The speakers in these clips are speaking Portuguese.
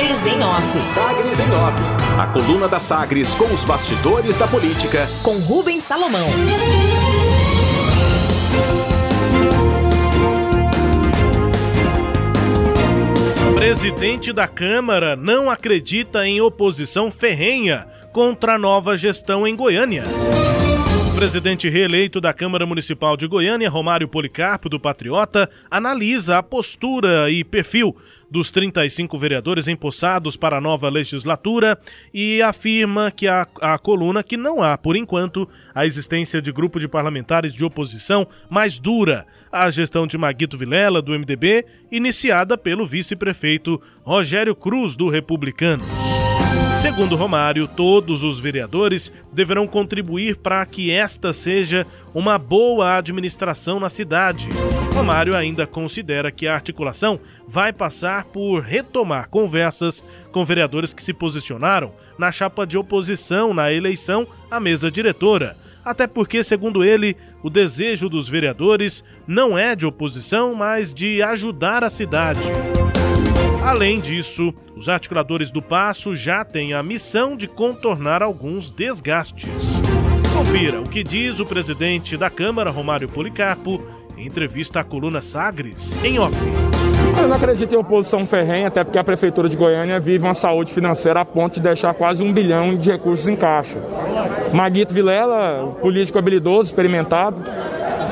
Sagres em Off. Sagres em Off. A coluna da Sagres com os bastidores da política. Com Rubens Salomão. Presidente da Câmara não acredita em oposição ferrenha contra a nova gestão em Goiânia. Presidente reeleito da Câmara Municipal de Goiânia, Romário Policarpo, do Patriota, analisa a postura e perfil dos 35 vereadores empossados para a nova legislatura e afirma que a, a coluna que não há, por enquanto, a existência de grupo de parlamentares de oposição mais dura à gestão de Maguito Vilela, do MDB, iniciada pelo vice-prefeito Rogério Cruz, do Republicanos. Segundo Romário, todos os vereadores deverão contribuir para que esta seja uma boa administração na cidade. Romário ainda considera que a articulação vai passar por retomar conversas com vereadores que se posicionaram na chapa de oposição na eleição à mesa diretora. Até porque, segundo ele, o desejo dos vereadores não é de oposição, mas de ajudar a cidade. Além disso, os articuladores do Passo já têm a missão de contornar alguns desgastes. Confira o que diz o presidente da Câmara, Romário Policarpo, em entrevista à coluna Sagres, em off. Eu não acredito em oposição ferrenha, até porque a Prefeitura de Goiânia vive uma saúde financeira a ponto de deixar quase um bilhão de recursos em caixa. Maguito Vilela, político habilidoso, experimentado,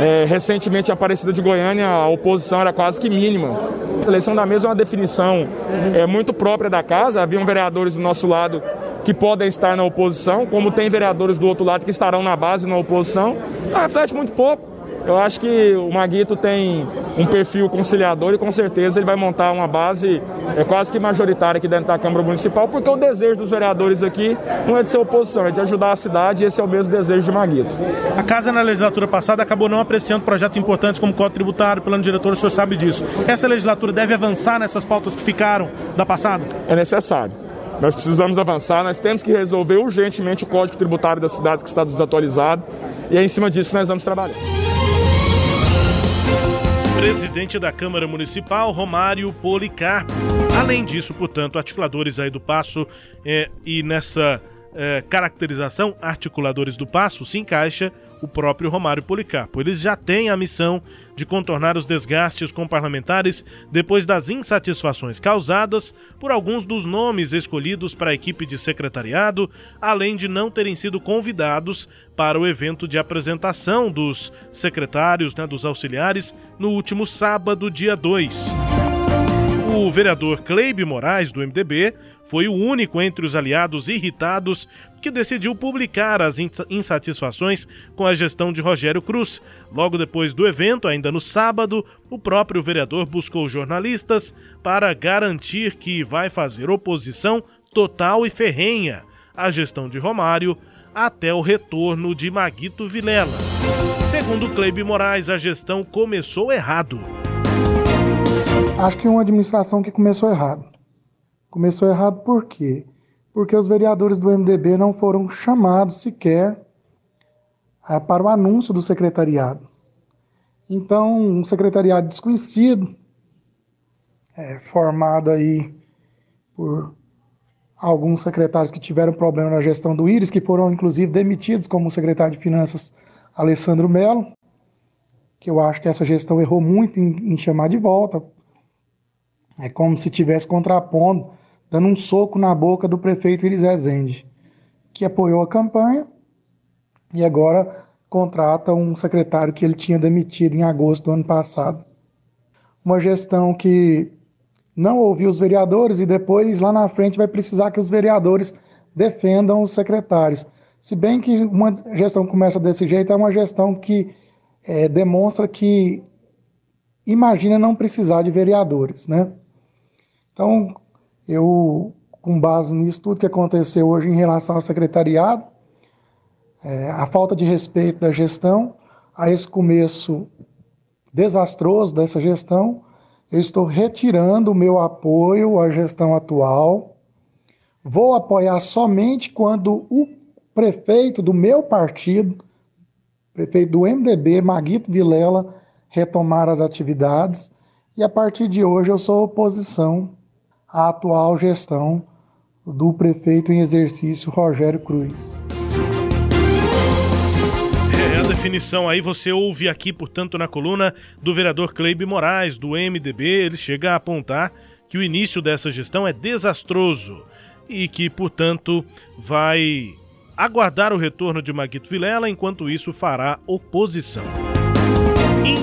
é, recentemente aparecida de Goiânia, a oposição era quase que mínima. A eleição da mesa é uma definição é, muito própria da casa. Haviam vereadores do nosso lado que podem estar na oposição, como tem vereadores do outro lado que estarão na base na oposição. Então reflete muito pouco. Eu acho que o Maguito tem um perfil conciliador e com certeza ele vai montar uma base é, quase que majoritária aqui dentro da Câmara Municipal, porque o desejo dos vereadores aqui não é de ser oposição, é de ajudar a cidade e esse é o mesmo desejo de Maguito. A casa na legislatura passada acabou não apreciando projetos importantes como Código Tributário, Plano Diretor, o senhor sabe disso. Essa legislatura deve avançar nessas pautas que ficaram da passada? É necessário. Nós precisamos avançar, nós temos que resolver urgentemente o Código Tributário da cidade que está desatualizado e é em cima disso que nós vamos trabalhar. Presidente da Câmara Municipal, Romário Policarpo. Além disso, portanto, articuladores aí do Passo é, e nessa é, caracterização, articuladores do Passo, se encaixa o próprio Romário Policarpo. Eles já têm a missão de contornar os desgastes com parlamentares depois das insatisfações causadas por alguns dos nomes escolhidos para a equipe de secretariado, além de não terem sido convidados para o evento de apresentação dos secretários, né, dos auxiliares, no último sábado, dia 2. O vereador Cleibe Moraes, do MDB, foi o único entre os aliados irritados que decidiu publicar as insatisfações com a gestão de Rogério Cruz. Logo depois do evento, ainda no sábado, o próprio vereador buscou jornalistas para garantir que vai fazer oposição total e ferrenha à gestão de Romário até o retorno de Maguito Vilela. Segundo Cleibe Moraes, a gestão começou errado. Acho que é uma administração que começou errado. Começou errado por quê? porque os vereadores do MDB não foram chamados sequer é, para o anúncio do secretariado. Então, um secretariado desconhecido, é, formado aí por alguns secretários que tiveram problema na gestão do Íris, que foram inclusive demitidos, como o secretário de Finanças Alessandro Melo, que eu acho que essa gestão errou muito em, em chamar de volta. É como se tivesse contrapondo dando um soco na boca do prefeito Iris Rezende, que apoiou a campanha e agora contrata um secretário que ele tinha demitido em agosto do ano passado. Uma gestão que não ouviu os vereadores e depois, lá na frente, vai precisar que os vereadores defendam os secretários. Se bem que uma gestão começa desse jeito, é uma gestão que é, demonstra que imagina não precisar de vereadores, né? Então, eu, com base nisso, tudo que aconteceu hoje em relação ao secretariado, é, a falta de respeito da gestão, a esse começo desastroso dessa gestão, eu estou retirando o meu apoio à gestão atual. Vou apoiar somente quando o prefeito do meu partido, prefeito do MDB, Maguito Vilela, retomar as atividades. E a partir de hoje eu sou oposição a atual gestão do prefeito em exercício Rogério Cruz. É a definição aí, você ouve aqui, portanto, na coluna do vereador Cleibe Moraes, do MDB, ele chega a apontar que o início dessa gestão é desastroso e que, portanto, vai aguardar o retorno de Maguito Vilela, enquanto isso fará oposição.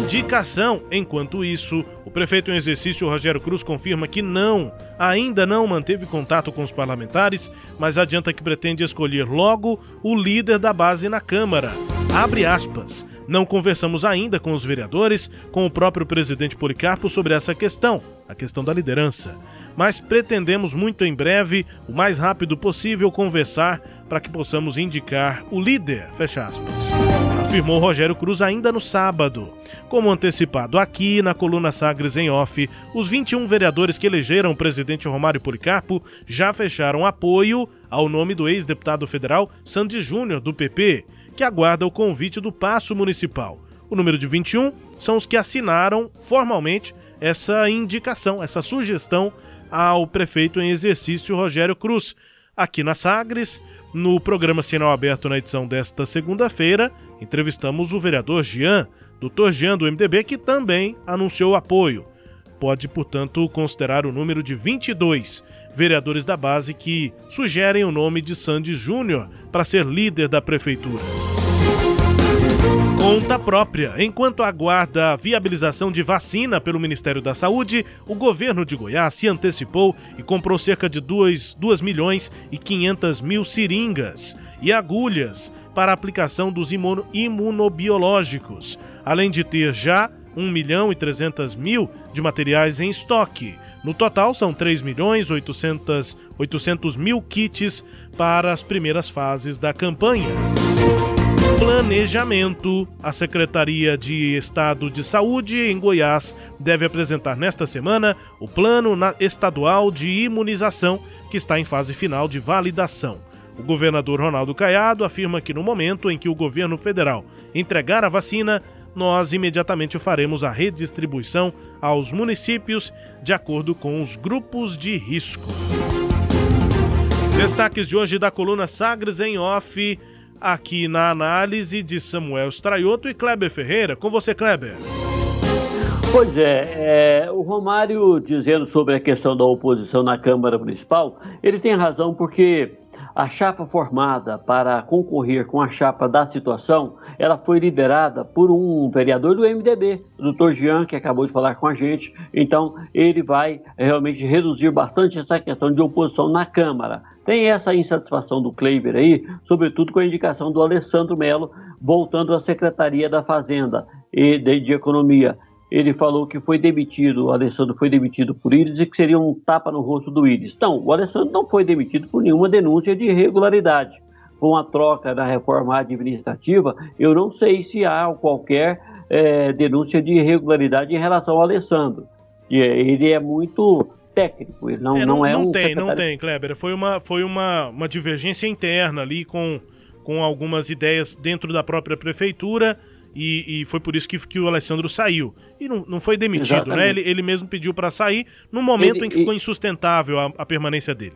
Indicação. Enquanto isso, o prefeito em exercício Rogério Cruz confirma que não, ainda não manteve contato com os parlamentares, mas adianta que pretende escolher logo o líder da base na Câmara. Abre aspas. Não conversamos ainda com os vereadores, com o próprio presidente Policarpo sobre essa questão, a questão da liderança. Mas pretendemos muito em breve, o mais rápido possível, conversar para que possamos indicar o líder. Fecha aspas afirmou Rogério Cruz ainda no sábado. Como antecipado aqui na coluna Sagres em Off, os 21 vereadores que elegeram o presidente Romário Policarpo já fecharam apoio ao nome do ex-deputado federal Sandy Júnior, do PP, que aguarda o convite do Paço Municipal. O número de 21 são os que assinaram formalmente essa indicação, essa sugestão ao prefeito em exercício Rogério Cruz. Aqui na Sagres, no programa Sinal Aberto na edição desta segunda-feira, entrevistamos o vereador Jean, doutor Jean do MDB, que também anunciou apoio. Pode, portanto, considerar o número de 22 vereadores da base que sugerem o nome de Sandy Júnior para ser líder da prefeitura. Conta própria. Enquanto aguarda a viabilização de vacina pelo Ministério da Saúde, o governo de Goiás se antecipou e comprou cerca de 2, 2 milhões e 500 mil seringas e agulhas para aplicação dos imunobiológicos, além de ter já 1 milhão e 300 mil de materiais em estoque. No total, são 3 milhões 800, 800 mil kits para as primeiras fases da campanha. Planejamento. A Secretaria de Estado de Saúde em Goiás deve apresentar nesta semana o Plano Estadual de Imunização, que está em fase final de validação. O governador Ronaldo Caiado afirma que no momento em que o governo federal entregar a vacina, nós imediatamente faremos a redistribuição aos municípios de acordo com os grupos de risco. Destaques de hoje da coluna Sagres em Off aqui na análise de Samuel Straioto e Kleber Ferreira. Com você, Kleber. Pois é, é, o Romário dizendo sobre a questão da oposição na Câmara Municipal, ele tem razão porque a chapa formada para concorrer com a chapa da situação, ela foi liderada por um vereador do MDB, o doutor Jean, que acabou de falar com a gente. Então, ele vai realmente reduzir bastante essa questão de oposição na Câmara. Tem essa insatisfação do Kleiber aí, sobretudo com a indicação do Alessandro Melo, voltando à Secretaria da Fazenda e de, Economia ele falou que foi demitido, o Alessandro foi demitido por Íris e que seria um tapa no rosto do Íris. Então, o Alessandro não foi demitido por nenhuma denúncia de irregularidade. Com a troca da reforma administrativa, eu não sei se há qualquer é, denúncia de irregularidade em relação ao Alessandro. Ele é muito técnico, ele não é, não, não é não um tem, secretário... não tem, Kleber. Foi uma, foi uma, uma divergência interna ali com, com algumas ideias dentro da própria prefeitura e, e, foi por isso que, que o Alessandro saiu. E não, não foi demitido, né? Ele, ele mesmo pediu para sair no momento ele, em que ficou insustentável a, a permanência dele.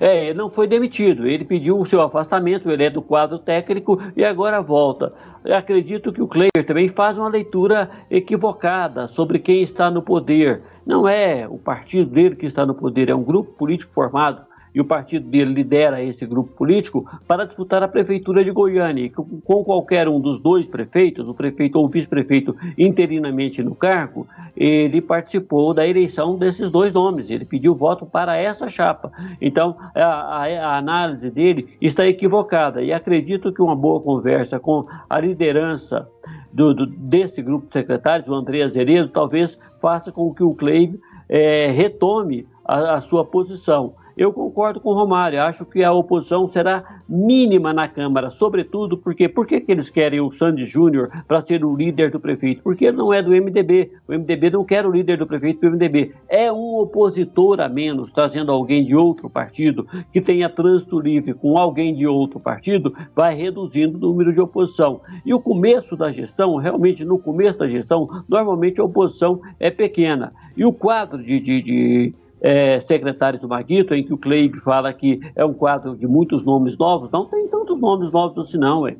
É, ele não foi demitido, ele pediu o seu afastamento, ele é do quadro técnico e agora volta. Eu acredito que o Cleber também faz uma leitura equivocada sobre quem está no poder. Não é o partido dele que está no poder, é um grupo político formado e o partido dele lidera esse grupo político para disputar a prefeitura de Goiânia. Com qualquer um dos dois prefeitos, o prefeito ou o vice-prefeito interinamente no cargo, ele participou da eleição desses dois nomes. Ele pediu voto para essa chapa. Então, a, a, a análise dele está equivocada e acredito que uma boa conversa com a liderança do, do, desse grupo de secretários, o André Azeredo, talvez faça com que o Cleib é, retome a, a sua posição. Eu concordo com o Romário, acho que a oposição será mínima na Câmara, sobretudo porque por que, eles querem o Sandy Júnior para ser o líder do prefeito? Porque ele não é do MDB. O MDB não quer o líder do prefeito do MDB. É um opositor a menos, trazendo alguém de outro partido que tenha trânsito livre com alguém de outro partido, vai reduzindo o número de oposição. E o começo da gestão, realmente no começo da gestão, normalmente a oposição é pequena. E o quadro de, de, de é, secretários do Maguito, em que o Cleib fala que é um quadro de muitos nomes novos. Não tem tantos nomes novos assim, não, hein?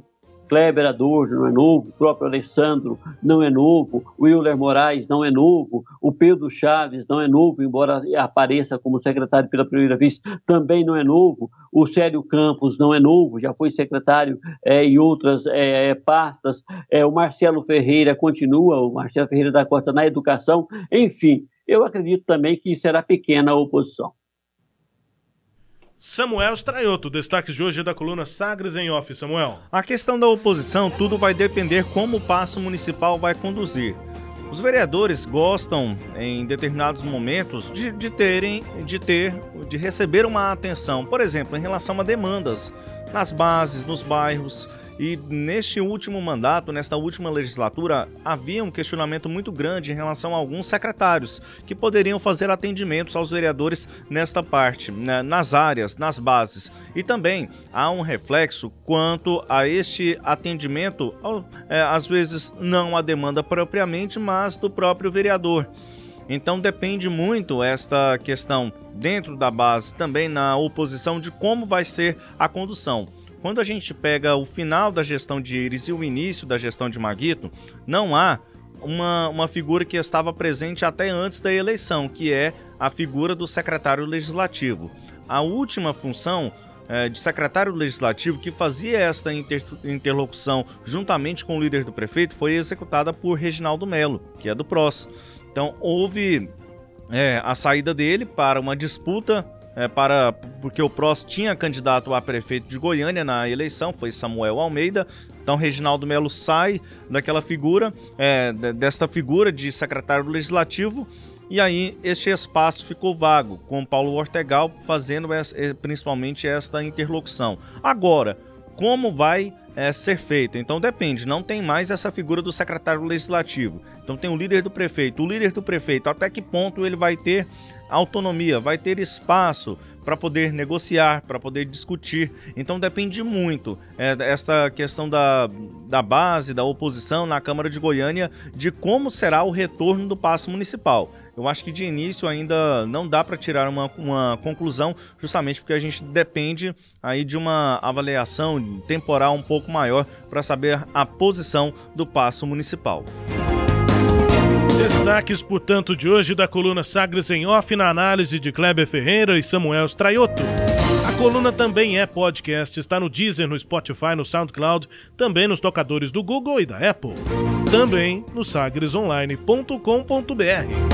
Kleber Adorno não é novo, o próprio Alessandro não é novo, o Euler Moraes não é novo, o Pedro Chaves não é novo, embora apareça como secretário pela primeira vez, também não é novo, o Célio Campos não é novo, já foi secretário é, em outras é, é pastas, é, o Marcelo Ferreira continua, o Marcelo Ferreira da Costa na educação, enfim, eu acredito também que será pequena a oposição. Samuel Straioto, destaques de hoje da coluna Sagres em Off. Samuel. A questão da oposição, tudo vai depender como o passo municipal vai conduzir. Os vereadores gostam, em determinados momentos, de, de terem, de ter, de receber uma atenção, por exemplo, em relação a demandas nas bases, nos bairros. E neste último mandato, nesta última legislatura, havia um questionamento muito grande em relação a alguns secretários que poderiam fazer atendimentos aos vereadores nesta parte, né, nas áreas, nas bases. E também há um reflexo quanto a este atendimento, é, às vezes não a demanda propriamente, mas do próprio vereador. Então depende muito esta questão dentro da base, também na oposição, de como vai ser a condução. Quando a gente pega o final da gestão de Iris e o início da gestão de Maguito, não há uma, uma figura que estava presente até antes da eleição, que é a figura do secretário legislativo. A última função é, de secretário legislativo que fazia esta inter, interlocução juntamente com o líder do prefeito foi executada por Reginaldo Melo, que é do PROS. Então houve é, a saída dele para uma disputa é, para porque o PROS tinha candidato a prefeito de Goiânia na eleição, foi Samuel Almeida. Então Reginaldo Melo sai daquela figura, é, desta figura de secretário legislativo, e aí este espaço ficou vago, com Paulo Ortegal fazendo eh, principalmente esta interlocução. Agora, como vai é, ser feita? Então depende, não tem mais essa figura do secretário legislativo. Então tem o líder do prefeito. O líder do prefeito, até que ponto ele vai ter autonomia, vai ter espaço para poder negociar, para poder discutir. Então depende muito é, esta questão da, da base, da oposição na Câmara de Goiânia, de como será o retorno do passo municipal. Eu acho que de início ainda não dá para tirar uma, uma conclusão, justamente porque a gente depende aí de uma avaliação temporal um pouco maior para saber a posição do passo municipal. Destaques, portanto, de hoje da coluna Sagres em Off na análise de Kleber Ferreira e Samuel Straioto. A coluna também é podcast, está no Deezer, no Spotify, no SoundCloud, também nos tocadores do Google e da Apple. Também no sagresonline.com.br.